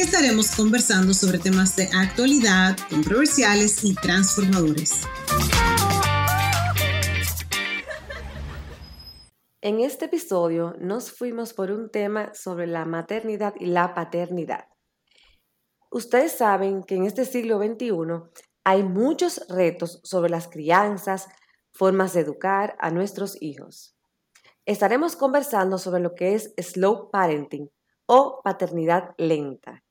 estaremos conversando sobre temas de actualidad, controversiales y transformadores. En este episodio nos fuimos por un tema sobre la maternidad y la paternidad. Ustedes saben que en este siglo XXI hay muchos retos sobre las crianzas, formas de educar a nuestros hijos. Estaremos conversando sobre lo que es slow parenting o paternidad lenta.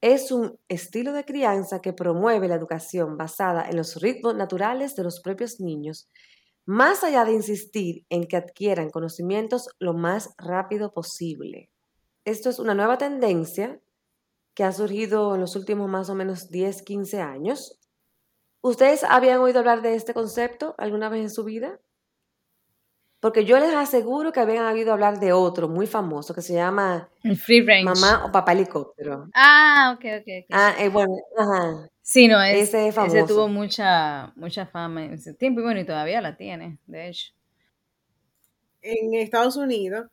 Es un estilo de crianza que promueve la educación basada en los ritmos naturales de los propios niños, más allá de insistir en que adquieran conocimientos lo más rápido posible. Esto es una nueva tendencia que ha surgido en los últimos más o menos 10, 15 años. ¿Ustedes habían oído hablar de este concepto alguna vez en su vida? Porque yo les aseguro que habían oído hablar de otro muy famoso que se llama el Free Range. Mamá o Papá Helicóptero. Ah, ok, ok. okay. Ah, eh, bueno, ajá. Sí, no, es, ese, famoso. ese tuvo mucha, mucha fama en ese tiempo y bueno, y todavía la tiene, de hecho. En Estados Unidos,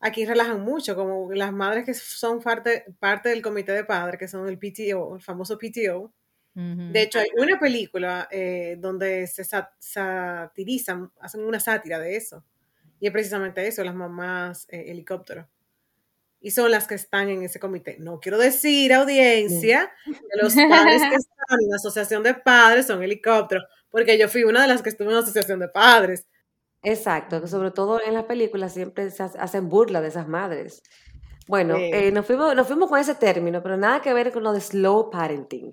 aquí relajan mucho, como las madres que son parte, parte del comité de padres, que son el PTO, el famoso PTO. De hecho, hay una película eh, donde se satirizan, hacen una sátira de eso. Y es precisamente eso, las mamás eh, helicóptero. Y son las que están en ese comité. No quiero decir, audiencia, que los padres que están en la asociación de padres son helicópteros, porque yo fui una de las que estuvo en la asociación de padres. Exacto, que sobre todo en las películas siempre se hacen burla de esas madres. Bueno, eh, nos, fuimos, nos fuimos con ese término, pero nada que ver con lo de slow parenting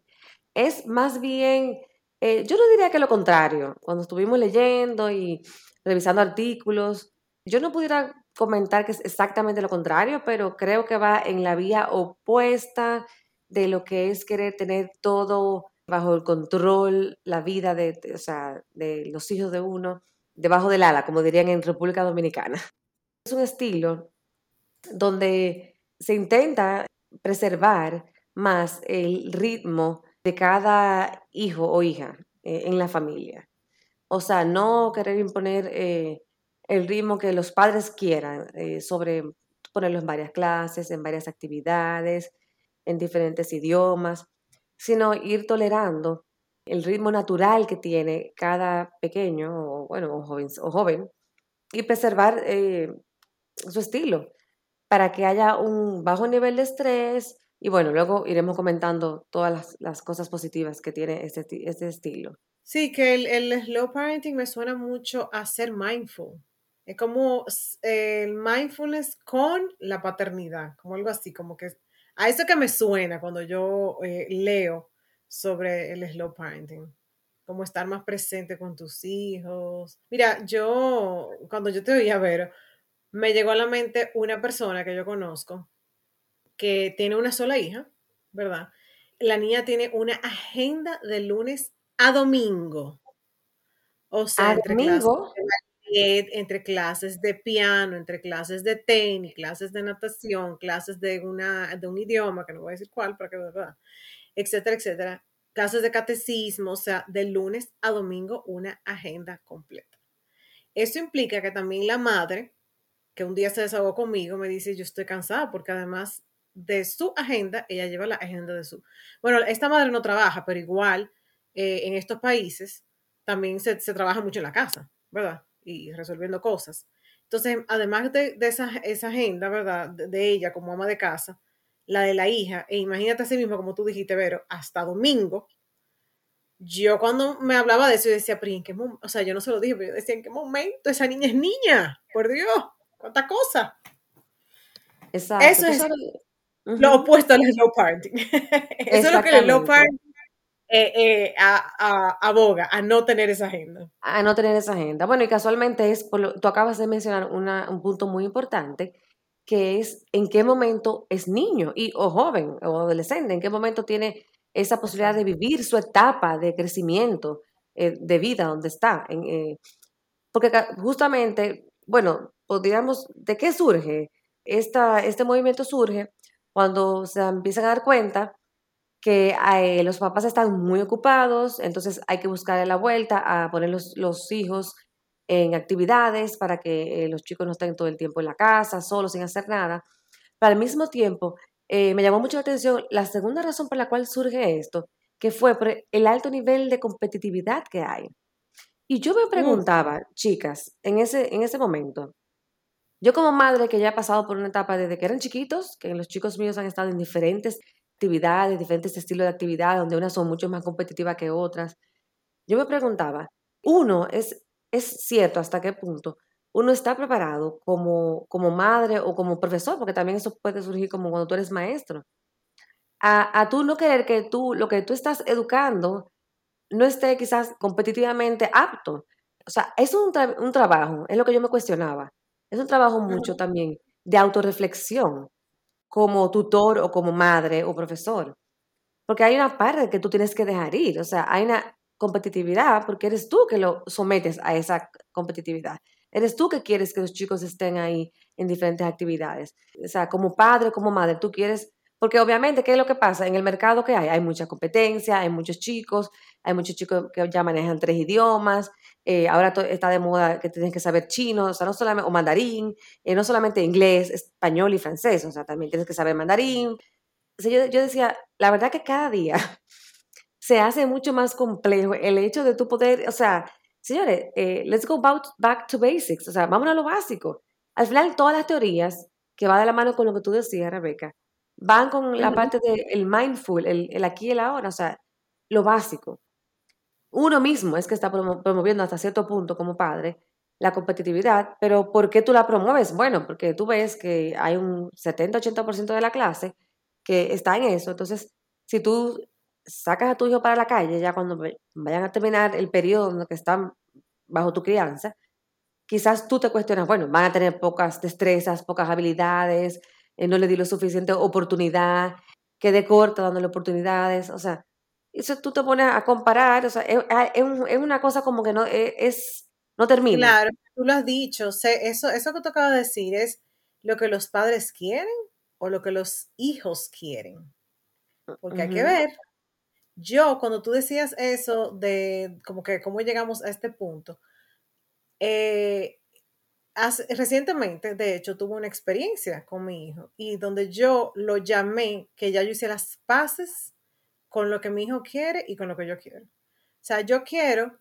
es más bien, eh, yo no diría que lo contrario. Cuando estuvimos leyendo y revisando artículos, yo no pudiera comentar que es exactamente lo contrario, pero creo que va en la vía opuesta de lo que es querer tener todo bajo el control, la vida de, o sea, de los hijos de uno, debajo del ala, como dirían en República Dominicana. Es un estilo donde se intenta preservar más el ritmo de cada hijo o hija eh, en la familia. O sea, no querer imponer eh, el ritmo que los padres quieran eh, sobre ponerlo en varias clases, en varias actividades, en diferentes idiomas, sino ir tolerando el ritmo natural que tiene cada pequeño o, bueno, joven, o joven y preservar su estilo para que haya un bajo nivel de estrés, y bueno, luego iremos comentando todas las, cosas positivas que tiene este, este estilo. Sí, que el, el, slow parenting me suena mucho a ser mindful. Es como el mindfulness con la paternidad, como algo así, como que a eso que me suena cuando yo eh, leo sobre el slow parenting, como estar más presente con tus hijos. Mira, yo, cuando yo te oía ver, me llegó a la mente una persona que yo conozco que tiene una sola hija, ¿verdad? La niña tiene una agenda de lunes a domingo. O sea, entre domingo? Clases de entre clases de piano, entre clases de tenis, clases de natación, clases de, una, de un idioma, que no voy a decir cuál, para que verdad, etcétera, etcétera. Clases de catecismo, o sea, de lunes a domingo una agenda completa. Eso implica que también la madre, que un día se desahogó conmigo, me dice, yo estoy cansada porque además de su agenda, ella lleva la agenda de su... Bueno, esta madre no trabaja, pero igual eh, en estos países también se, trabaja mucho en la casa, ¿verdad? Y resolviendo cosas. Entonces, además de, esa, esa, agenda, ¿verdad? De, ella como ama de casa, la de la hija, e imagínate a sí mismo, como tú dijiste, Vero, hasta domingo, yo cuando me hablaba de eso, yo decía, pero ¿en qué momento? O sea, yo no se lo dije, pero yo decía, ¿en qué momento? Esa niña es niña, por Dios, cuánta cosa. Exacto. Eso es, lo opuesto al slow parenting. Eso es lo que el slow parenting eh, eh, aboga, a no tener esa agenda. A no tener esa agenda. Bueno, y casualmente es, tú acabas de mencionar un punto muy importante, que es en qué momento es niño y, o joven o adolescente, en qué momento tiene esa posibilidad de vivir su etapa de crecimiento eh, de vida donde está. En, porque justamente, bueno, podríamos, ¿de qué surge? Esta, este movimiento surge cuando se empiezan a dar cuenta que los papás están muy ocupados, entonces hay que buscar la vuelta a poner los, los hijos en actividades para que los chicos no estén todo el tiempo en la casa, solos, sin hacer nada. Pero al mismo tiempo, eh, me llamó mucho la atención la segunda razón por la cual surge esto, que fue por el alto nivel de competitividad que hay. Y yo me preguntaba, chicas, en ese, en ese momento, yo como madre que ya he pasado por una etapa desde que eran chiquitos, que los chicos míos han estado en diferentes actividades, diferentes estilos de actividad, donde unas son mucho más competitivas que otras, yo me preguntaba, uno, es, es cierto hasta qué punto uno está preparado como, como madre o como profesor, porque también eso puede surgir como cuando tú eres maestro, a, a tú no querer que tú, lo que tú estás educando, no esté quizás competitivamente apto. O sea, es un, un trabajo, es lo que yo me cuestionaba, es un trabajo mucho también de autorreflexión como tutor o como madre o profesor. Porque hay una parte que tú tienes que dejar ir, o sea, hay una competitividad porque eres tú que lo sometes a esa competitividad. Eres tú que quieres que los chicos estén ahí en diferentes actividades. O sea, como padre, como madre, tú quieres, porque obviamente, ¿qué es lo que pasa? En el mercado que hay, hay mucha competencia, hay muchos chicos, hay muchos chicos que ya manejan tres idiomas, eh, ahora está de moda que tienes que saber chino, o sea, no solamente, o mandarín, eh, no solamente inglés, español y francés, o sea, también tienes que saber mandarín. yo, yo decía, la verdad que cada día se hace mucho más complejo el hecho de tu poder, o sea, Señores, eh, let's go back to basics, o sea, vámonos a lo básico. Al final, todas las teorías que va de la mano con lo que tú decías, Rebeca, van con la parte del mindful, el, aquí y el ahora, o sea, lo básico. Uno mismo es que está promoviendo hasta cierto punto como padre la competitividad, pero ¿por qué tú la promueves? Bueno, porque tú ves que hay un 70-80% de la clase que está en eso, entonces si tú sacas a tu hijo para la calle, ya cuando vayan a terminar el periodo en el que están bajo tu crianza, quizás tú te cuestionas, bueno, van a tener pocas destrezas, pocas habilidades, eh, no le di lo suficiente oportunidad, quedé corta dándole oportunidades, o sea, eso tú te pones a comparar, o sea, es, es, una cosa como que no e, es, no termina. Claro, tú lo has dicho, eso, eso que te acabo de decir es lo que los padres quieren o lo que los hijos quieren. Porque hay que ver yo, cuando tú decías eso de como que cómo llegamos a este punto, eh, recientemente, de hecho, tuve una experiencia con mi hijo y donde yo lo llamé que ya yo hice las paces con lo que mi hijo quiere y con lo que yo quiero. O sea, yo quiero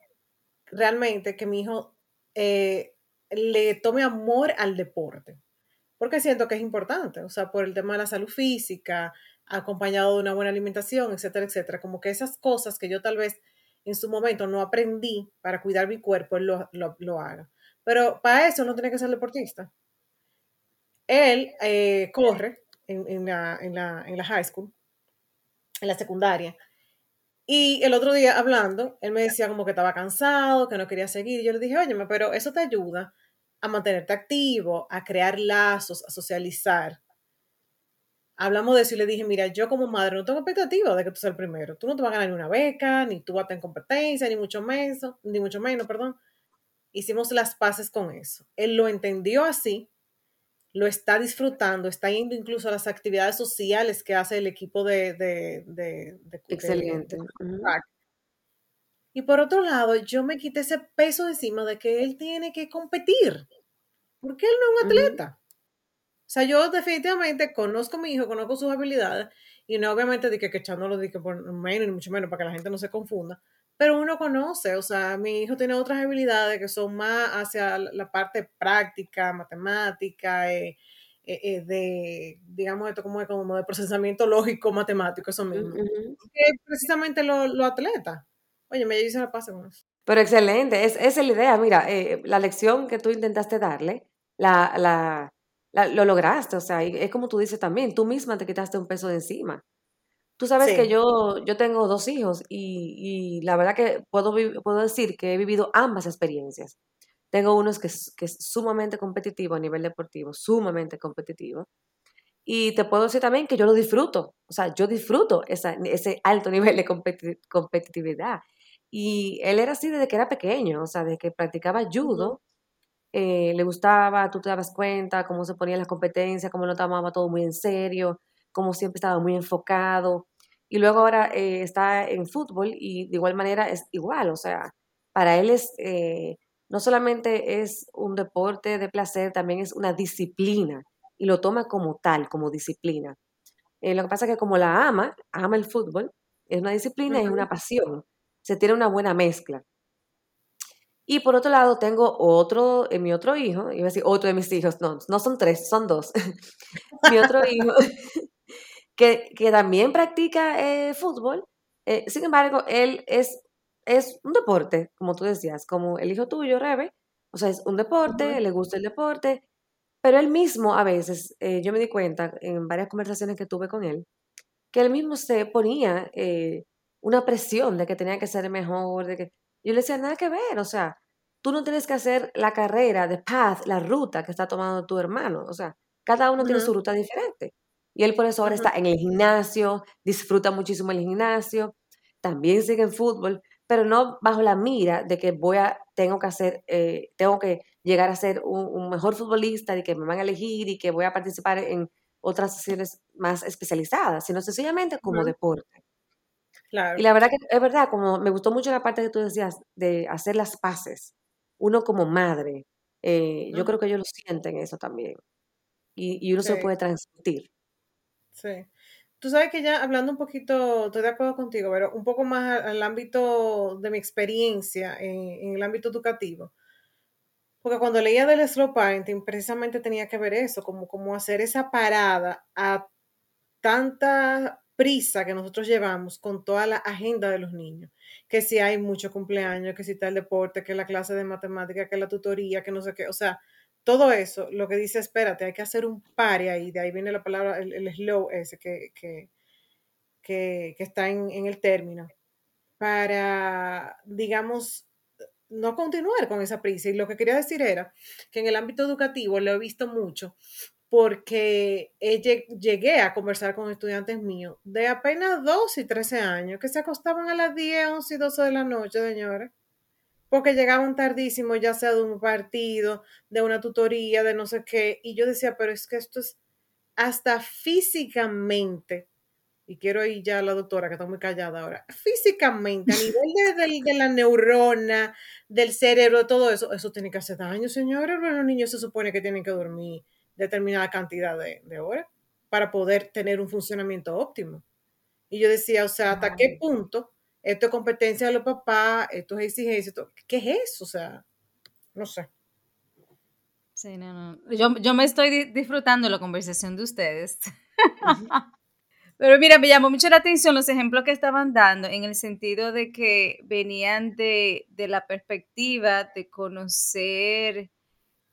realmente que mi hijo eh, le tome amor al deporte, porque siento que es importante, o sea, por el tema de la salud física, acompañado de una buena alimentación, etcétera, etcétera. Como que esas cosas que yo tal vez en su momento no aprendí para cuidar mi cuerpo, él lo, haga. Pero para eso no tiene que ser deportista. Él eh, corre en, la, en, la, high school, en la secundaria. Y el otro día hablando, él me decía como que estaba cansado, que no quería seguir. Y yo le dije, oye, pero eso te ayuda a mantenerte activo, a crear lazos, a socializar hablamos de eso y le dije, mira, yo como madre no tengo expectativa de que tú seas el primero. Tú no te vas a ganar ni una beca, ni tú vas a tener competencia, ni mucho menos, ni mucho menos, perdón. Hicimos las paces con eso. Él lo entendió así, lo está disfrutando, está yendo incluso a las actividades sociales que hace el equipo de... de, de, Excelente. y por otro lado, yo me quité ese peso encima de que él tiene que competir, porque él no es un atleta. O sea, yo definitivamente conozco a mi hijo, conozco sus habilidades, y no obviamente de que, que echándolo de que por menos, ni mucho menos, para que la gente no se confunda, pero uno conoce, o sea, mi hijo tiene otras habilidades que son más hacia la parte práctica, matemática, eh, eh, eh, de, digamos, esto como, como de procesamiento lógico matemático, eso mismo. Que precisamente los lo atletas. Oye, me dice la pase con eso. Pero excelente, es, esa es la idea. Mira, la lección que tú intentaste darle, la, la, lo lograste, o sea, es como tú dices también, tú misma te quitaste un peso de encima. Tú sabes que yo, yo tengo dos hijos y, la verdad que puedo, puedo decir que he vivido ambas experiencias. Tengo uno que es, que es sumamente competitivo a nivel deportivo, sumamente competitivo. Y te puedo decir también que yo lo disfruto, o sea, yo disfruto ese alto nivel de competitividad. Y él era así desde que era pequeño, o sea, desde que practicaba judo. Eh, le gustaba, tú te dabas cuenta cómo se ponía las competencias, cómo lo tomaba todo muy en serio, cómo siempre estaba muy enfocado. Y luego ahora eh, está en fútbol y de igual manera es igual, o sea, para él es, eh, no solamente es un deporte de placer, también es una disciplina y lo toma como tal, como disciplina. lo que pasa es que como la ama, ama el fútbol, es una disciplina y es una pasión, se tiene una buena mezcla. Y por otro lado, tengo otro, eh, mi otro hijo, iba a decir otro de mis hijos, no, no son tres, son dos. mi otro hijo, que, que también practica eh, fútbol. Eh, sin embargo, él es, es un deporte, como tú decías, como el hijo tuyo, Rebe. O sea, es un deporte, le gusta el deporte, pero él mismo a veces, yo me di cuenta en varias conversaciones que tuve con él, que él mismo se ponía una presión de que tenía que ser mejor, de que yo le decía, nada que ver, o sea, tú no tienes que hacer la carrera de path, la ruta que está tomando tu hermano, o sea, cada uno tiene su ruta diferente. Y él por eso ahora está en el gimnasio, disfruta muchísimo el gimnasio, también sigue en fútbol, pero no bajo la mira de que voy a, tengo que hacer, eh, tengo que llegar a ser un, mejor futbolista y que me van a elegir y que voy a participar en otras sesiones más especializadas, sino sencillamente como deporte. Y la verdad que es verdad, como me gustó mucho la parte que tú decías de hacer las paces, uno como madre, eh, yo creo que ellos lo sienten eso también. Y, y uno se puede transmitir. Sí. Tú sabes que ya hablando un poquito, estoy de acuerdo contigo, pero un poco más al, ámbito de mi experiencia en, el ámbito educativo. Porque cuando leía del slow parenting, precisamente tenía que ver eso, como, como hacer esa parada a tanta prisa que nosotros llevamos con toda la agenda de los niños, que si hay mucho cumpleaños, que si está el deporte, que la clase de matemática, que la tutoría, que no sé qué, o sea, todo eso, lo que dice, espérate, hay que hacer un par y ahí, de ahí viene la palabra, el, slow ese que, que, que, está en, en el término, para, digamos, no continuar con esa prisa. Y lo que quería decir era que en el ámbito educativo lo he visto mucho, porque llegué a conversar con estudiantes míos de apenas 12 y 13 años que se acostaban a las 10, 11 y 12 de la noche, señores, porque llegaban tardísimo, ya sea de un partido, de una tutoría, de no sé qué, y yo decía, pero es que esto es hasta físicamente, y quiero ir ya a la doctora que está muy callada ahora, físicamente, a nivel de, de la neurona, del cerebro, todo eso, eso tiene que hacer daño, señores, los niños se supone que tienen que dormir determinada cantidad de, horas para poder tener un funcionamiento óptimo. Y yo decía, o sea, ¿hasta qué punto esto es competencia de los papás, esto es exigencia, ¿qué es eso? O sea, no sé. Sí, no, no. Yo, yo me estoy disfrutando la conversación de ustedes. Pero mira, me llamó mucho la atención los ejemplos que estaban dando en el sentido de que venían de, de la perspectiva de conocer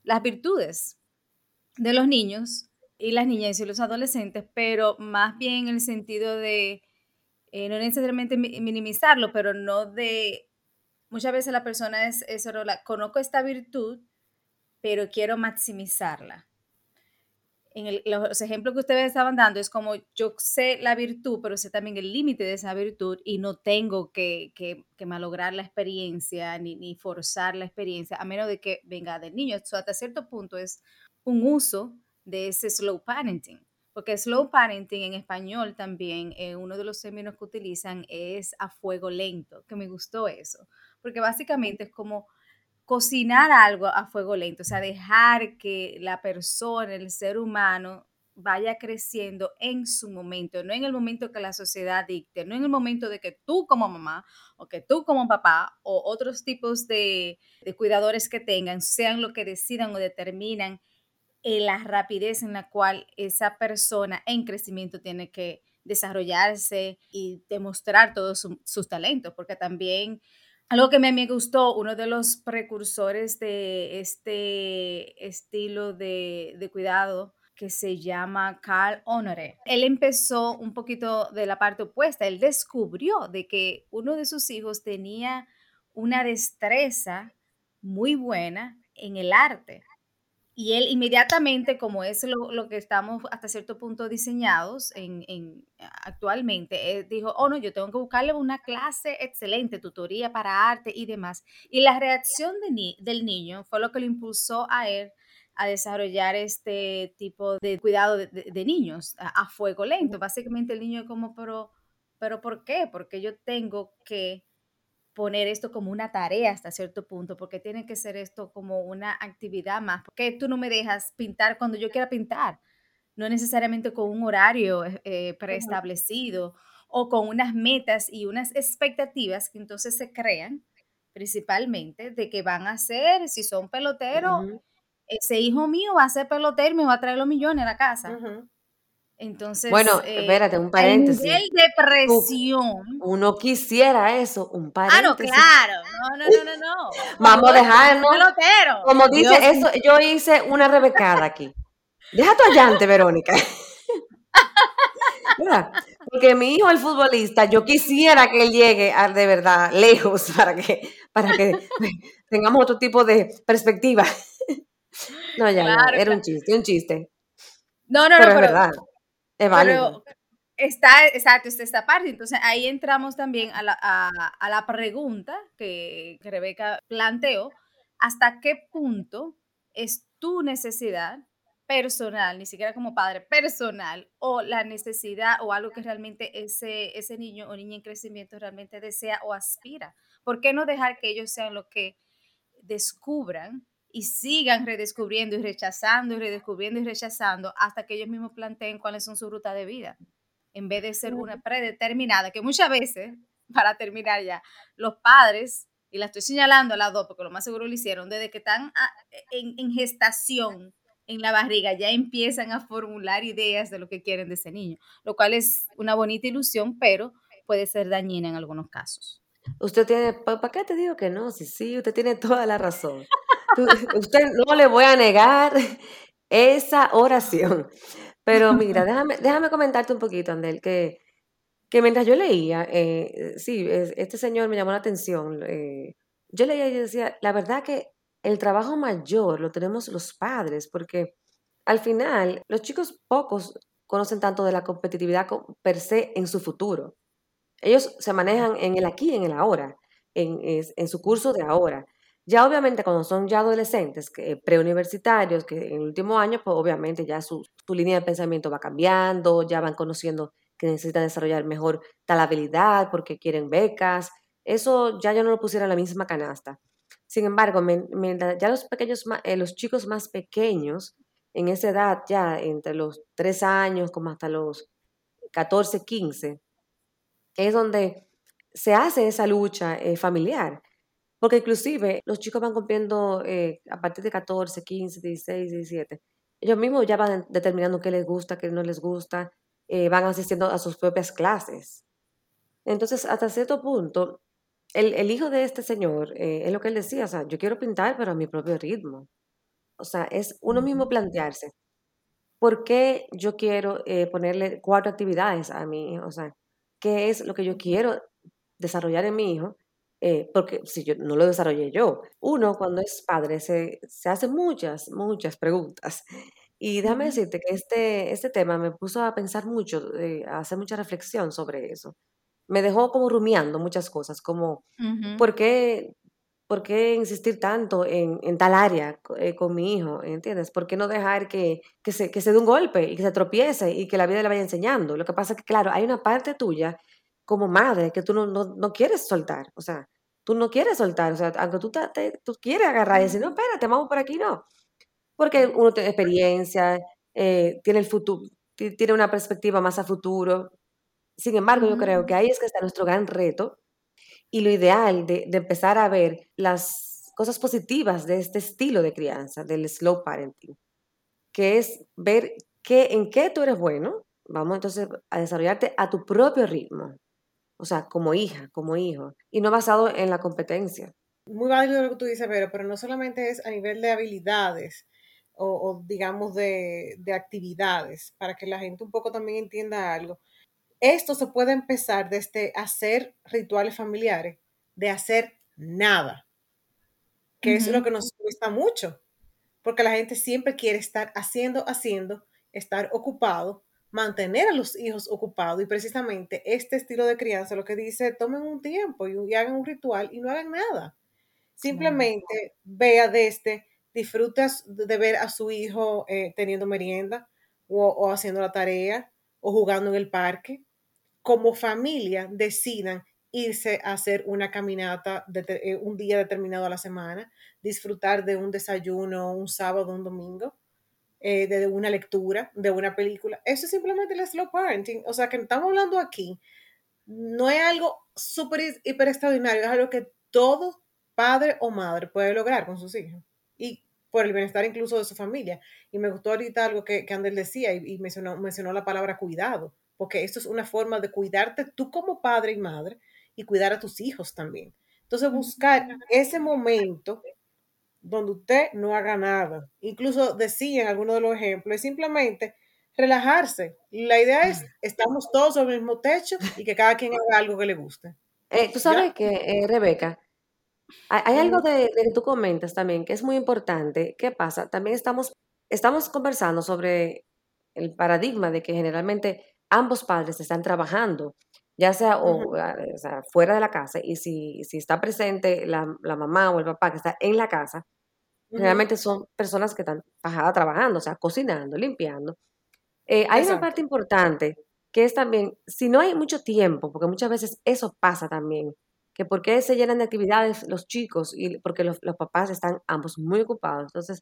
las virtudes de los niños y las niñas y los adolescentes, pero más bien en el sentido de, eh, no necesariamente minimizarlo, pero no de, muchas veces la persona es, es conozco esta virtud, pero quiero maximizarla. En los ejemplos que ustedes estaban dando es como yo sé la virtud, pero sé también el límite de esa virtud y no tengo que, que, que malograr la experiencia ni, ni, forzar la experiencia, a menos de que venga del niño. Eso hasta cierto punto es un uso de ese slow parenting. Porque slow parenting en español también, eh, uno de los términos que utilizan es a fuego lento, que me gustó eso. Porque básicamente es como cocinar algo a fuego lento, o sea, dejar que la persona, el ser humano, vaya creciendo en su momento, no en el momento que la sociedad dicte, no en el momento de que tú como mamá o que tú como papá o otros tipos de, de cuidadores que tengan sean lo que decidan o determinan la rapidez en la cual esa persona en crecimiento tiene que desarrollarse y demostrar todos sus talentos, porque también algo que me, me gustó, uno de los precursores de este estilo de, de cuidado que se llama Carl Honore. Él empezó un poquito de la parte opuesta, él descubrió de que uno de sus hijos tenía una destreza muy buena en el arte y él inmediatamente, como es lo, que estamos hasta cierto punto diseñados en, actualmente, dijo, oh no, yo tengo que buscarle una clase excelente, tutoría para arte y demás. Y la reacción de del niño fue lo que lo impulsó a él a desarrollar este tipo de cuidado de, niños a, fuego lento. Básicamente el niño es como, pero, pero ¿por qué? Porque yo tengo que poner esto como una tarea hasta cierto punto, porque tiene que ser esto como una actividad más, porque tú no me dejas pintar cuando yo quiera pintar, no necesariamente con un horario eh, eh, preestablecido o con unas metas y unas expectativas que entonces se crean principalmente de que van a ser, si son peloteros, ese hijo mío va a ser pelotero y me va a traer los millones a la casa. Entonces, bueno, eh, espérate, un paréntesis. El depresión. Uno quisiera eso, un paréntesis. Ah, no, claro. No, no, no, no, no. Vamos a dejarnos. Como dice eso, yo hice una rebecada aquí. Deja tu allante, Verónica. Porque mi hijo, el futbolista, yo quisiera que él llegue a, de verdad lejos para que, para que tengamos otro tipo de perspectiva. No, ya, ya, era un chiste, un chiste. No, no, pero no, es verdad. Pero está, exacto, está esta parte. Entonces ahí entramos también a la, a, la pregunta que, que Rebeca planteó. ¿Hasta qué punto es tu necesidad personal, ni siquiera como padre, personal, o la necesidad o algo que realmente ese, ese niño o niña en crecimiento realmente desea o aspira. ¿Por qué no dejar que ellos sean lo que descubran y sigan redescubriendo y rechazando y redescubriendo y rechazando hasta que ellos mismos planteen cuáles son su ruta de vida, en vez de ser una predeterminada, que muchas veces, para terminar ya, los padres, y la estoy señalando a las dos porque lo más seguro lo hicieron, desde que están en, en gestación, en la barriga, ya empiezan a formular ideas de lo que quieren de ese niño, lo cual es una bonita ilusión, pero puede ser dañina en algunos casos. Usted tiene, ¿para qué te digo que no? Sí, sí, usted tiene toda la razón usted no le voy a negar esa oración. Pero mira, déjame, déjame comentarte un poquito, Andel, que, que mientras yo leía, eh, sí, este señor me llamó la atención. Eh, yo leía y decía, la verdad que el trabajo mayor lo tenemos los padres, porque al final los chicos pocos conocen tanto de la competitividad per se en su futuro. Ellos se manejan en el aquí, en el ahora, en, en su curso de ahora. Ya obviamente cuando son ya adolescentes, que, preuniversitarios, que en el último año, pues obviamente ya su, línea de pensamiento va cambiando, ya van conociendo que necesitan desarrollar mejor tal habilidad porque quieren becas. Eso ya no lo pusiera en la misma canasta. Sin embargo, ya los pequeños, eh, los chicos más pequeños, en esa edad ya entre los 3 años como hasta los 14, 15, es donde se hace esa lucha eh, familiar porque inclusive los chicos van cumpliendo eh, a partir de 14, 15, 16, 17. Ellos mismos ya van determinando qué les gusta, qué no les gusta, eh, van asistiendo a sus propias clases. Entonces, hasta cierto punto, el, hijo de este señor, eh, es lo que él decía, o sea, yo quiero pintar, pero a mi propio ritmo. O sea, es uno mismo plantearse, ¿por qué yo quiero ponerle cuatro actividades a mi hijo? O sea, ¿qué es lo que yo quiero desarrollar en mi hijo? Eh, porque si yo no lo desarrollé yo. Uno, cuando es padre, se, se hace muchas, muchas preguntas. Y déjame decirte que este, este tema me puso a pensar mucho, eh, a hacer mucha reflexión sobre eso. Me dejó como rumiando muchas cosas, como, ¿por, qué, ¿por qué insistir tanto en, en tal área eh, con mi hijo? ¿Entiendes? ¿Por qué no dejar que, que, se, que se dé un golpe y que se tropiece y que la vida le vaya enseñando? Lo que pasa es que, claro, hay una parte tuya como madre que tú no, no, no quieres soltar. O sea, tú no quieres soltar, o sea, aunque tú, te, tú quieres agarrar y decir, no, espérate, vamos por aquí, no. Porque uno tiene experiencia, eh, tiene el futuro, tiene una perspectiva más a futuro. Sin embargo, yo creo que ahí es que está nuestro gran reto y lo ideal de, de empezar a ver las cosas positivas de este estilo de crianza, del slow parenting, que es ver qué, en qué tú eres bueno, vamos entonces a desarrollarte a tu propio ritmo, o sea, como hija, como hijo, y no basado en la competencia. Muy válido lo que tú dices, pero, pero no solamente es a nivel de habilidades o, digamos de, de, actividades, para que la gente un poco también entienda algo. Esto se puede empezar desde hacer rituales familiares, de hacer nada, que es lo que nos cuesta mucho. porque la gente siempre quiere estar haciendo, haciendo, estar ocupado, mantener a los hijos ocupados y precisamente este estilo de crianza lo que dice, tomen un tiempo y, hagan un ritual y no hagan nada. Simplemente vea desde, este, disfrutas de ver a su hijo eh, teniendo merienda o, haciendo la tarea o jugando en el parque. Como familia decidan irse a hacer una caminata de, eh, un día determinado a la semana, disfrutar de un desayuno un sábado, un domingo, eh, de una lectura, de una película. Eso es simplemente el slow parenting. O sea, que estamos hablando aquí, no es algo súper, hiper extraordinario, es algo que todo padre o madre puede lograr con sus hijos. Y por el bienestar incluso de su familia. Y me gustó ahorita algo que, que Ander decía y, mencionó, mencionó la palabra cuidado, porque esto es una forma de cuidarte tú como padre y madre y cuidar a tus hijos también. Entonces, buscar ese momento donde usted no haga nada. Incluso decía en alguno de los ejemplos, es simplemente relajarse. La idea es, estamos todos sobre el mismo techo y que cada quien haga algo que le guste. Eh, tú sabes que, eh, Rebeca, hay, algo de, que tú comentas también que es muy importante. ¿Qué pasa? También estamos, estamos conversando sobre el paradigma de que generalmente ambos padres están trabajando, ya sea, o, ah, fuera de la casa, y si, si está presente la, mamá o el papá que está en la casa, generalmente son personas que están bajadas trabajando, o sea, cocinando, limpiando. Eh, hay una parte importante que es también, si no hay mucho tiempo, porque muchas veces eso pasa también, que por qué se llenan de actividades los chicos y porque los, papás están ambos muy ocupados. Entonces,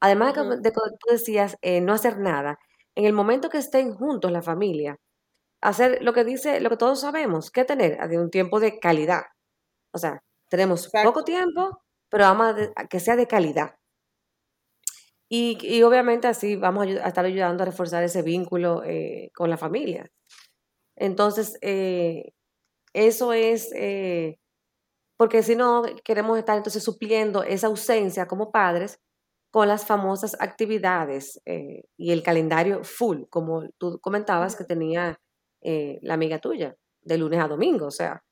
además de, que, tú decías eh, no hacer nada, en el momento que estén juntos la familia, hacer lo que dice, lo que todos sabemos, que tener un tiempo de calidad. O sea, tenemos poco tiempo, pero vamos a, que sea de calidad. Y, obviamente así vamos a, estar ayudando a reforzar ese vínculo eh, con la familia. Entonces, eh, eso es, eh, porque si no, queremos estar entonces supliendo esa ausencia como padres con las famosas actividades y el calendario full, como tú comentabas que tenía eh, la amiga tuya, de lunes a domingo, o sea.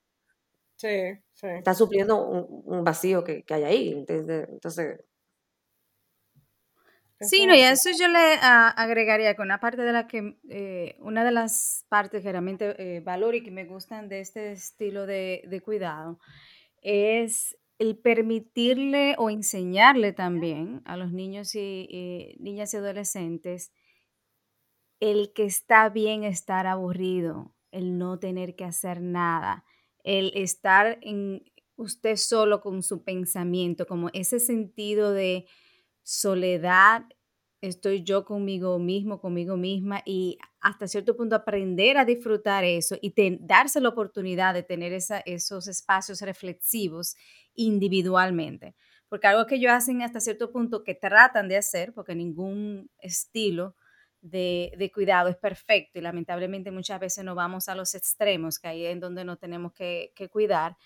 Sí, sí. Está supliendo un, vacío que, hay ahí. entonces Sí, no, y a eso yo le agregaría que una parte de la que, eh, una de las partes que realmente eh, valoro y que me gustan de este estilo de, cuidado es el permitirle o enseñarle también a los niños y niñas y adolescentes el que está bien estar aburrido, el no tener que hacer nada, el estar en usted solo con su pensamiento, como ese sentido de soledad, estoy yo conmigo mismo, conmigo misma y hasta cierto punto aprender a disfrutar eso y darse la oportunidad de tener esos espacios reflexivos individualmente. Porque algo que ellos hacen hasta cierto punto que tratan de hacer, porque ningún estilo de, cuidado es perfecto y lamentablemente muchas veces no vamos a los extremos, que ahí es en donde no tenemos que, que cuidar,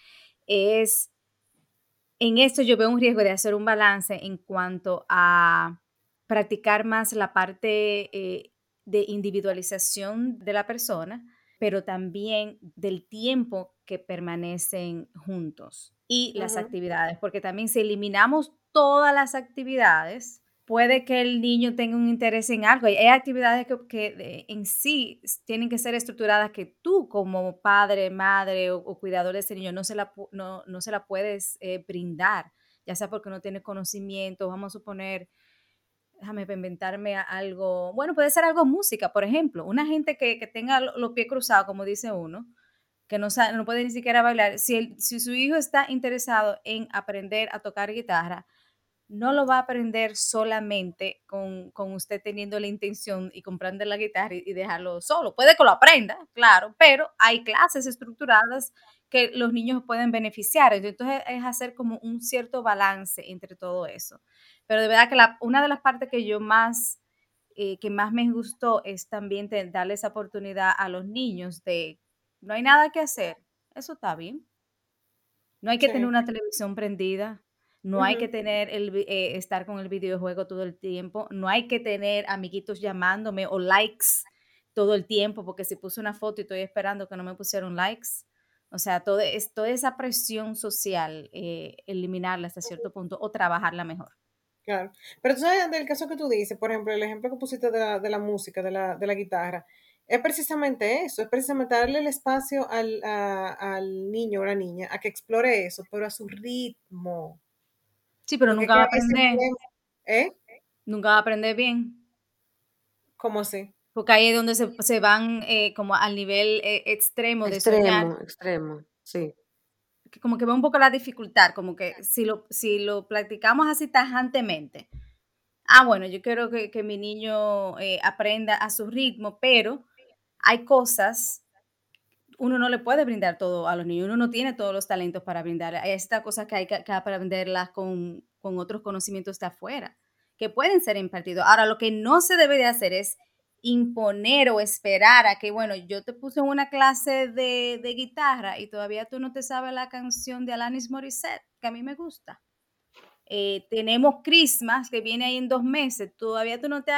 es en esto yo veo un riesgo de hacer un balance en cuanto a practicar más la parte eh, de individualización de la persona, pero también del tiempo que permanecen juntos y las actividades, porque también si eliminamos todas las actividades, puede que el niño tenga un interés en algo. Hay actividades que, en sí tienen que ser estructuradas que tú como padre, madre o, cuidador de ese niño no se la, no, se la puedes eh, brindar, ya sea porque no tiene conocimiento, vamos a suponer, déjame inventarme algo, bueno, puede ser algo música, por ejemplo, una gente que, tenga los pies cruzados, como dice uno, que no, sabe, no puede ni siquiera bailar, si, si su hijo está interesado en aprender a tocar guitarra, no lo va a aprender solamente con, usted teniendo la intención y comprando la guitarra y, dejarlo solo. Puede que lo aprenda, claro, pero hay clases estructuradas que los niños pueden beneficiar. Entonces es hacer como un cierto balance entre todo eso. Pero de verdad que una de las partes que yo más, eh, que más me gustó es también darle esa oportunidad a los niños de, no hay nada que hacer, eso está bien. No hay que tener una televisión prendida, no hay que tener el, eh, estar con el videojuego todo el tiempo, no hay que tener amiguitos llamándome o likes todo el tiempo, porque si puse una foto y estoy esperando que no me pusieron likes, o sea, todo, es, toda esa presión social, eh, eliminarla hasta cierto punto o trabajarla mejor. Claro. Pero tú sabes, del caso que tú dices, por ejemplo, el ejemplo que pusiste de la, de la música, de la, de la guitarra, es precisamente eso, es precisamente darle el espacio al, al niño o la niña a que explore eso, pero a su ritmo. Sí, pero nunca va a aprender. ¿Eh? Nunca va a aprender bien. ¿Cómo así? Porque ahí es donde se, van eh, como al nivel eh, extremo de Extremo, extremo, sí. Como que ve un poco la dificultad, como que si lo, si lo practicamos así tajantemente, ah, bueno, yo quiero que, que mi niño eh, aprenda a su ritmo, pero hay cosas, uno no le puede brindar todo a los niños, uno no tiene todos los talentos para brindar. Hay estas cosas que hay que, aprenderlas con, otros conocimientos de afuera, que pueden ser impartidos. Ahora, lo que no se debe de hacer es imponer o esperar a que, bueno, yo te puse una clase de, de guitarra y todavía tú no te sabes la canción de Alanis Morissette, que a mí me gusta. Eh, tenemos Christmas que viene ahí en dos meses. Todavía tú no te,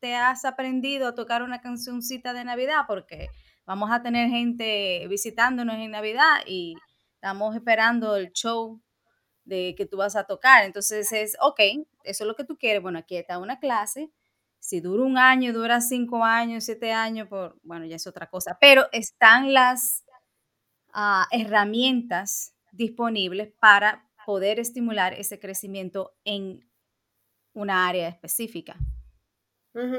te has aprendido a tocar una cancioncita de Navidad porque vamos a tener gente visitándonos en Navidad y estamos esperando el show de que tú vas a tocar. Entonces es, ok, eso es lo que tú quieres. Bueno, aquí está una clase. Si dura un año, dura cinco años, siete años, por, bueno, ya es otra cosa. Pero están las ah, herramientas disponibles para poder estimular ese crecimiento en una área específica.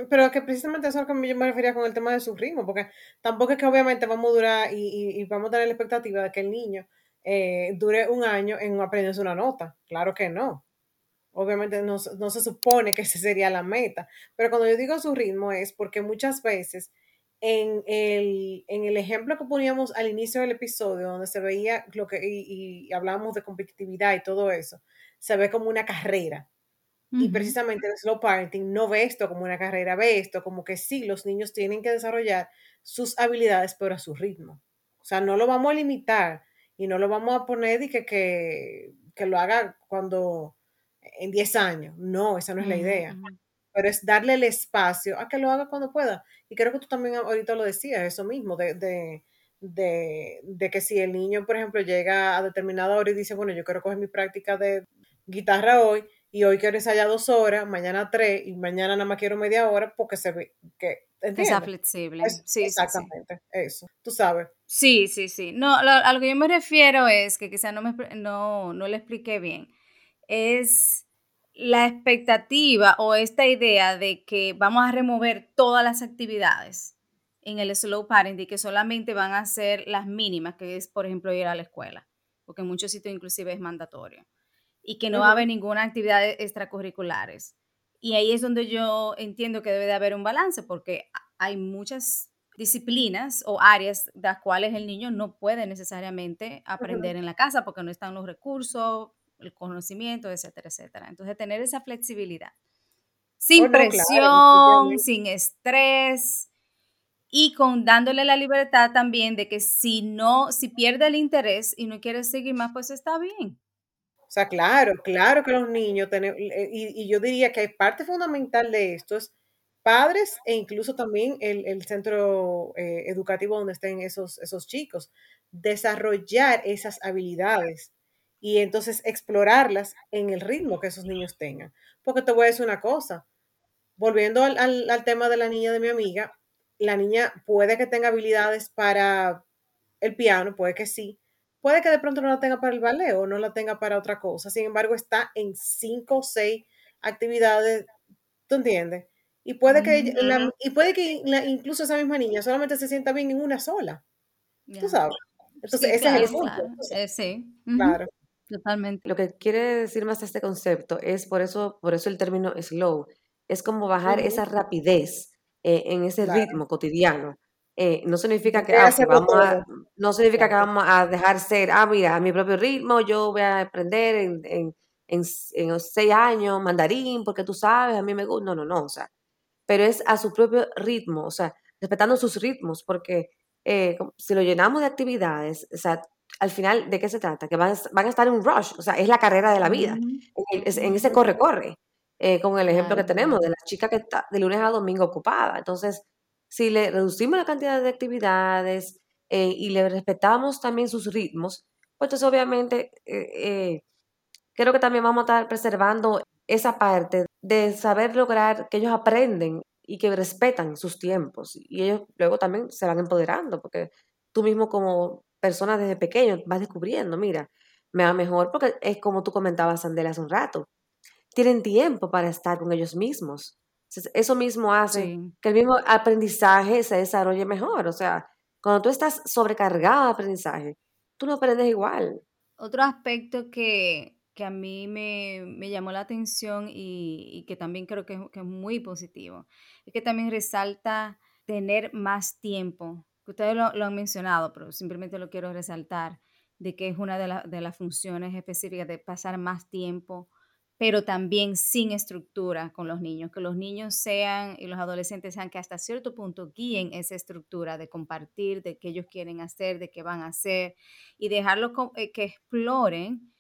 Pero que precisamente eso es lo que yo me refería con el tema de su ritmo, porque tampoco es que obviamente vamos a durar y, vamos a tener la expectativa de que el niño eh, dure un año en aprenderse una nota. Claro que no. Obviamente no, no, se supone que esa sería la meta, pero cuando yo digo su ritmo es porque muchas veces en el, en el ejemplo que poníamos al inicio del episodio, donde se veía lo que, y, y hablábamos de competitividad y todo eso, se ve como una carrera. Y precisamente el slow parenting no ve esto como una carrera, ve esto como que sí, los niños tienen que desarrollar sus habilidades, pero a su ritmo. O sea, no lo vamos a limitar y no lo vamos a poner y que, que, que lo haga cuando en 10 años. No, esa no es la idea pero es darle el espacio a que lo haga cuando pueda. Y creo que tú también ahorita lo decías, eso mismo, de, de, de, de, que si el niño, por ejemplo, llega a determinada hora y dice, bueno, yo quiero coger mi práctica de guitarra hoy, y hoy quiero ensayar dos horas, mañana tres, y mañana nada más quiero media hora, porque se ve que... Que sea flexible. sí, exactamente, eso, tú sabes. Sí, sí, sí. No, a lo que yo me refiero es que quizá no, me, no, no le expliqué bien. Es la expectativa o esta idea de que vamos a remover todas las actividades en el slow parenting, que solamente van a ser las mínimas, que es, por ejemplo, ir a la escuela, porque en muchos sitios inclusive es mandatorio, y que no va a haber ninguna actividad extracurriculares. Y ahí es donde yo entiendo que debe de haber un balance, porque hay muchas disciplinas o áreas de las cuales el niño no puede necesariamente aprender en la casa porque no están los recursos, el conocimiento, etcétera, etcétera. Entonces, tener esa flexibilidad. Sin presión, sin estrés y con dándole la libertad también de que si no, si pierde el interés y no quiere seguir más, pues está bien. O sea, claro, claro que los niños tenemos, eh, y, yo diría que parte fundamental de esto es padres e incluso también el, centro eh, educativo donde estén esos, esos chicos, desarrollar esas habilidades y entonces explorarlas en el ritmo que esos niños tengan. Porque te voy a decir una cosa, volviendo al, al, tema de la niña de mi amiga, la niña puede que tenga habilidades para el piano, puede que sí, puede que de pronto no la tenga para el ballet o no la tenga para otra cosa, sin embargo está en cinco o seis actividades, ¿tú entiendes? Y puede que, y puede que incluso esa misma niña solamente se sienta bien en una sola, tú sabes. Entonces, ese es el punto. Eh, sí. Claro. Totalmente. Lo que quiere decir más este concepto es por eso, por eso el término slow, es como bajar esa rapidez eh, en ese ritmo cotidiano. Eh, no significa que, ah, vamos a, no significa que vamos a dejar ser, ah, mira, a mi propio ritmo, yo voy a aprender en, en, en, en seis años mandarín, porque tú sabes, a mí me gusta, no, no, no, o sea, pero es a su propio ritmo, o sea, respetando sus ritmos, porque eh, si lo llenamos de actividades, o sea, al final, ¿de qué se trata? Que van, van a estar en un rush, o sea, es la carrera de la vida, en, ese corre-corre, eh, con el ejemplo que tenemos de la chica que está de lunes a domingo ocupada. Entonces, si le reducimos la cantidad de actividades eh, y le respetamos también sus ritmos, pues entonces obviamente eh, creo que también vamos a estar preservando esa parte de saber lograr que ellos aprenden y que respetan sus tiempos. Y ellos luego también se van empoderando, porque tú mismo como persona desde pequeño vas descubriendo, mira, me va mejor porque es como tú comentabas, Andela, hace un rato. Tienen tiempo para estar con ellos mismos. Eso mismo hace que el mismo aprendizaje se desarrolle mejor. O sea, cuando tú estás sobrecargado de aprendizaje, tú no aprendes igual. Otro aspecto que, a mí me, llamó la atención y, que también creo que, es muy positivo, es que también resalta tener más tiempo. Ustedes lo, lo han mencionado, pero simplemente lo quiero resaltar, de que es una de, de las funciones específicas de pasar más tiempo pero también sin estructura con los niños, que los niños sean y los adolescentes sean que hasta cierto punto guíen esa estructura de compartir, de qué ellos quieren hacer, de qué van a hacer, y dejarlos eh, que exploren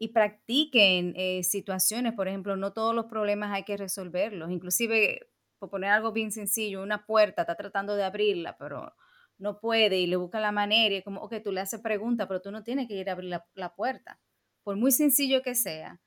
y practiquen eh, situaciones, por ejemplo, no todos los problemas hay que resolverlos, inclusive, por poner algo bien sencillo, una puerta, está tratando de abrirla, pero no puede y le busca la manera y es como, ok, tú le haces preguntas, pero tú no tienes que ir a abrir la puerta, por muy sencillo que sea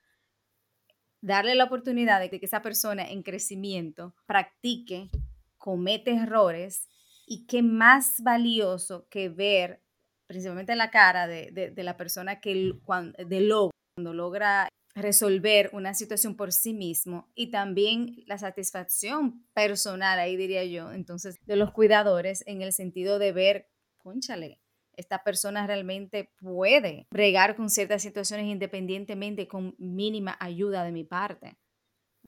darle la oportunidad de que esa persona en crecimiento practique, comete errores y qué más valioso que ver principalmente la cara de, la persona que cuando, de cuando logra resolver una situación por sí mismo y también la satisfacción personal, ahí diría yo, entonces, de los cuidadores en el sentido de ver, conchale, esta persona realmente puede bregar con ciertas situaciones independientemente con mínima ayuda de mi parte.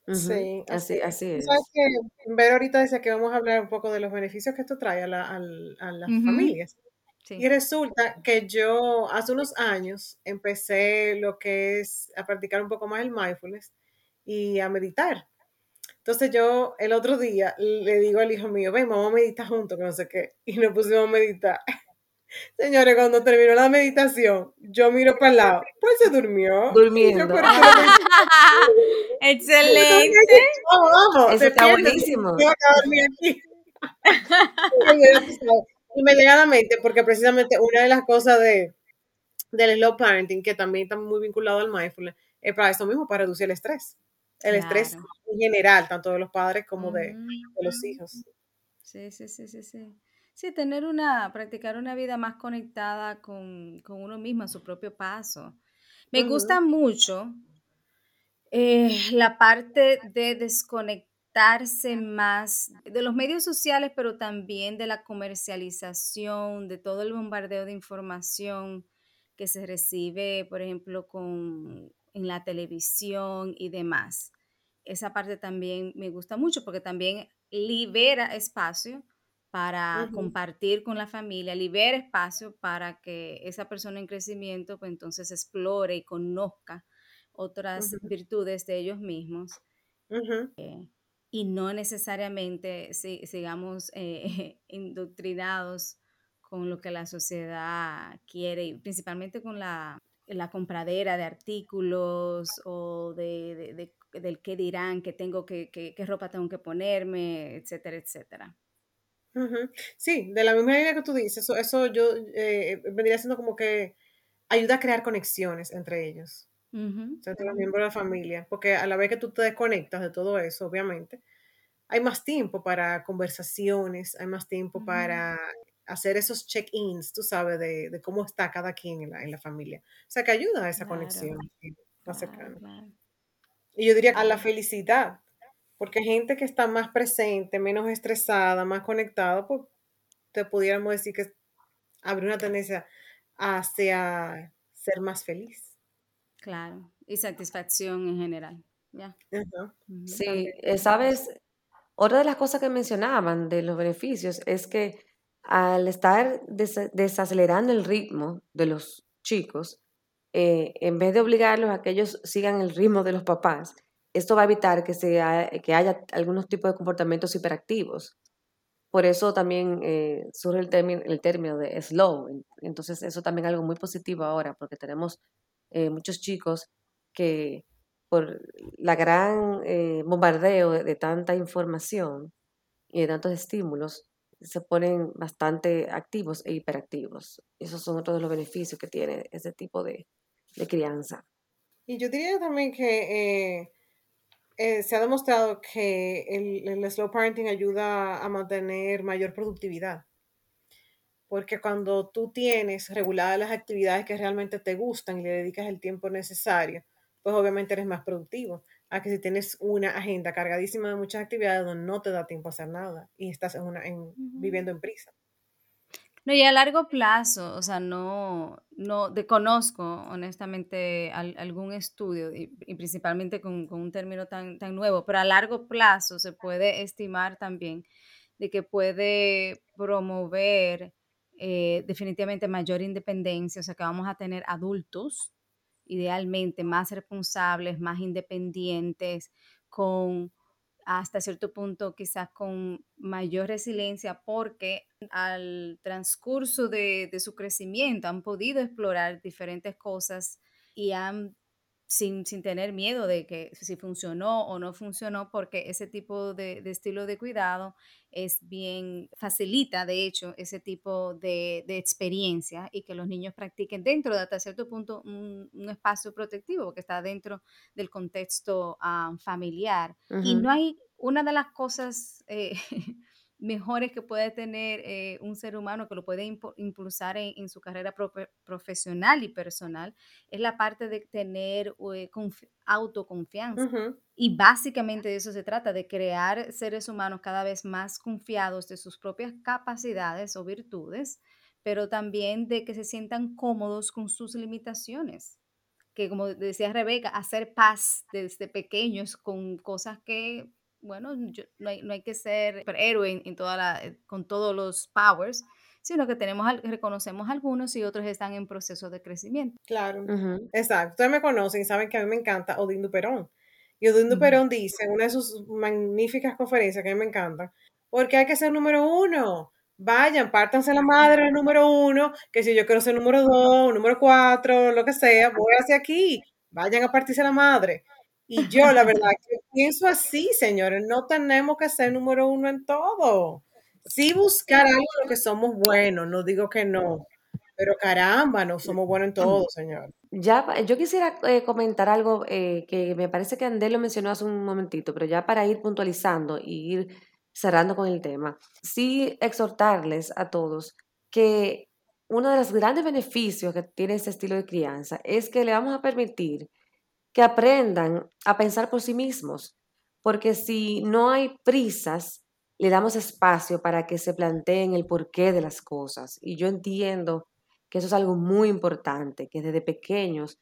Sí, así, así es. ¿Sabes que Ver ahorita decía que vamos a hablar un poco de los beneficios que esto trae a, las familias. Y resulta que yo hace unos años empecé lo que es a practicar un poco más el mindfulness y a meditar. Entonces yo el otro día le digo al hijo mío, ven, vamos a meditar juntos, que no sé qué. Y nos pusimos a meditar. Señores, cuando terminó la meditación, yo miro para el lado, pues se durmió. Durmiendo. Excelente. vamos, Eso está buenísimo. y me llega a la mente, porque precisamente una de las cosas de, del slow parenting, que también está muy vinculado al mindfulness, es para eso mismo, para reducir el estrés. El estrés en general, tanto de los padres como de, de los hijos. Sí, sí, sí, sí, sí. Sí, tener una, practicar una vida más conectada con, uno mismo, a su propio paso. Me gusta mucho eh, la parte de desconectarse más de los medios sociales, pero también de la comercialización, de todo el bombardeo de información que se recibe, por ejemplo, con, en la televisión y demás. Esa parte también me gusta mucho porque también libera espacio para compartir con la familia, libera espacio para que esa persona en crecimiento pues entonces explore y conozca otras virtudes de ellos mismos eh, y no necesariamente sigamos eh, indoctrinados con lo que la sociedad quiere y principalmente con la, compradera de artículos o de, del qué dirán, qué tengo que, qué ropa tengo que ponerme, etcétera, etcétera. Sí, de la misma manera que tú dices, eso, eso yo eh, vendría siendo como que ayuda a crear conexiones entre ellos, entre los miembros de la familia, porque a la vez que tú te desconectas de todo eso, obviamente, hay más tiempo para conversaciones, hay más tiempo para hacer esos check-ins, tú sabes, de, cómo está cada quien en la, en la, familia. O sea, que ayuda a esa conexión más cercana. Y yo diría a la felicidad, porque gente que está más presente, menos estresada, más conectada, pues te pudiéramos decir que abre una tendencia hacia ser más feliz. Claro, y satisfacción en general. ¿ya? Sí, eh, sabes, otra de las cosas que mencionaban de los beneficios es que al estar desacelerando el ritmo de los chicos, eh, en vez de obligarlos a que ellos sigan el ritmo de los papás, esto va a evitar que, sea, que haya algunos tipos de comportamientos hiperactivos. Por eso también eh, surge el, término, el término de slow. Entonces eso también es algo muy positivo ahora, porque tenemos eh, muchos chicos que por la gran eh, bombardeo de, tanta información y de tantos estímulos, se ponen bastante activos e hiperactivos. Esos son otros de los beneficios que tiene ese tipo de, de crianza. Y yo diría también que eh, se ha demostrado que el, el, slow parenting ayuda a mantener mayor productividad. Porque cuando tú tienes reguladas las actividades que realmente te gustan y le dedicas el tiempo necesario, pues obviamente eres más productivo. A que si tienes una agenda cargadísima de muchas actividades donde no te da tiempo a hacer nada y estás en una, en, viviendo en prisa. No, y a largo plazo, o sea, no, no desconozco honestamente algún estudio, y, principalmente con, un término tan, tan nuevo, pero a largo plazo se puede estimar también de que puede promover eh, definitivamente mayor independencia, o sea, que vamos a tener adultos idealmente más responsables, más independientes, con hasta cierto punto quizás con mayor resiliencia porque al transcurso de, de, su crecimiento han podido explorar diferentes cosas y han sin, tener miedo de que si funcionó o no funcionó, porque ese tipo de, estilo de cuidado es bien, facilita de hecho ese tipo de, experiencia y que los niños practiquen dentro de hasta cierto punto un, espacio protectivo que está dentro del contexto ah, familiar. Y no hay una de las cosas... Eh, mejores que puede tener eh, un ser humano que lo puede impulsar en, su carrera profesional y personal es la parte de tener eh, autoconfianza. Y básicamente de eso se trata, de crear seres humanos cada vez más confiados de sus propias capacidades o virtudes, pero también de que se sientan cómodos con sus limitaciones que como decía Rebeca, hacer paz desde pequeños con cosas que bueno, no, hay, no, hay, que ser héroe en, toda la, eh, con todos los powers, sino que tenemos, reconocemos algunos y otros están en proceso de crecimiento. Claro, exacto. Ustedes me conocen y saben que a mí me encanta Odín Duperón. Y Odín Duperón dice en una de sus magníficas conferencias que a mí me encantan, porque hay que ser número uno. Vayan, pártanse la madre el número uno, que si yo quiero ser número dos, número cuatro, lo que sea, voy hacia aquí. Vayan a partirse la madre. Y yo, la verdad, que pienso así, señores, no tenemos que ser número uno en todo. Sí buscar algo en lo que somos buenos, no digo que no, pero caramba, no somos buenos en todo, señor. Ya, yo quisiera eh, comentar algo eh, que me parece que Andel lo mencionó hace un momentito, pero ya para ir puntualizando y ir cerrando con el tema, sí exhortarles a todos que uno de los grandes beneficios que tiene este estilo de crianza es que le vamos a permitir que aprendan a pensar por sí mismos, porque si no hay prisas, le damos espacio para que se planteen el porqué de las cosas. Y yo entiendo que eso es algo muy importante, que desde pequeños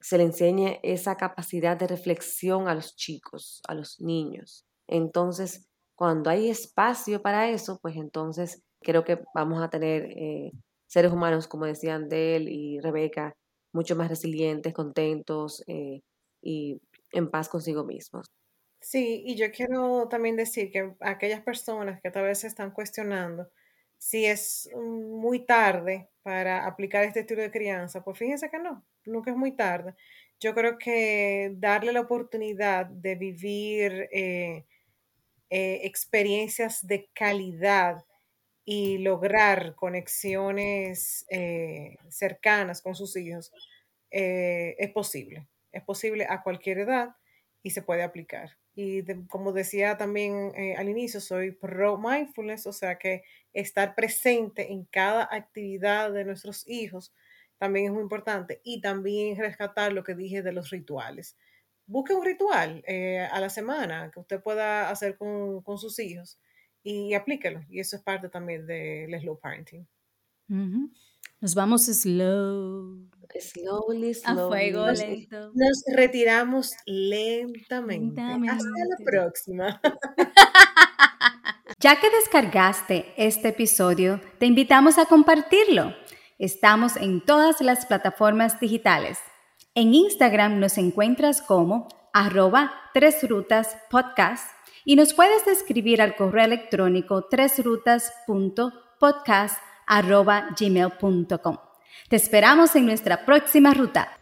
se le enseñe esa capacidad de reflexión a los chicos, a los niños. Entonces, cuando hay espacio para eso, pues entonces creo que vamos a tener eh, seres humanos, como decían Del y Rebeca, mucho más resilientes, contentos, eh, y en paz consigo mismos. Sí, y yo quiero también decir que aquellas personas que tal vez se están cuestionando si es muy tarde para aplicar este estilo de crianza, pues fíjense que no, nunca es muy tarde. Yo creo que darle la oportunidad de vivir eh, eh, experiencias de calidad y lograr conexiones eh, cercanas con sus hijos es posible es posible a cualquier edad y se puede aplicar. Y como decía también eh, al inicio, soy pro mindfulness, o sea que estar presente en cada actividad de nuestros hijos también es muy importante. Y también rescatar lo que dije de los rituales. Busque un ritual eh, a la semana que usted pueda hacer con, sus hijos y aplíquelo. Y eso es parte también del slow parenting. Nos vamos slow. Slowly, slowly. A fuego lento. Nos retiramos lentamente. Hasta la próxima. Ya que descargaste este episodio, te invitamos a compartirlo. Estamos en todas las plataformas digitales. En Instagram nos encuentras como arroba tres rutas podcast y nos puedes escribir al correo electrónico tresrutas.podcast arroba gmail.com. Te esperamos en nuestra próxima ruta.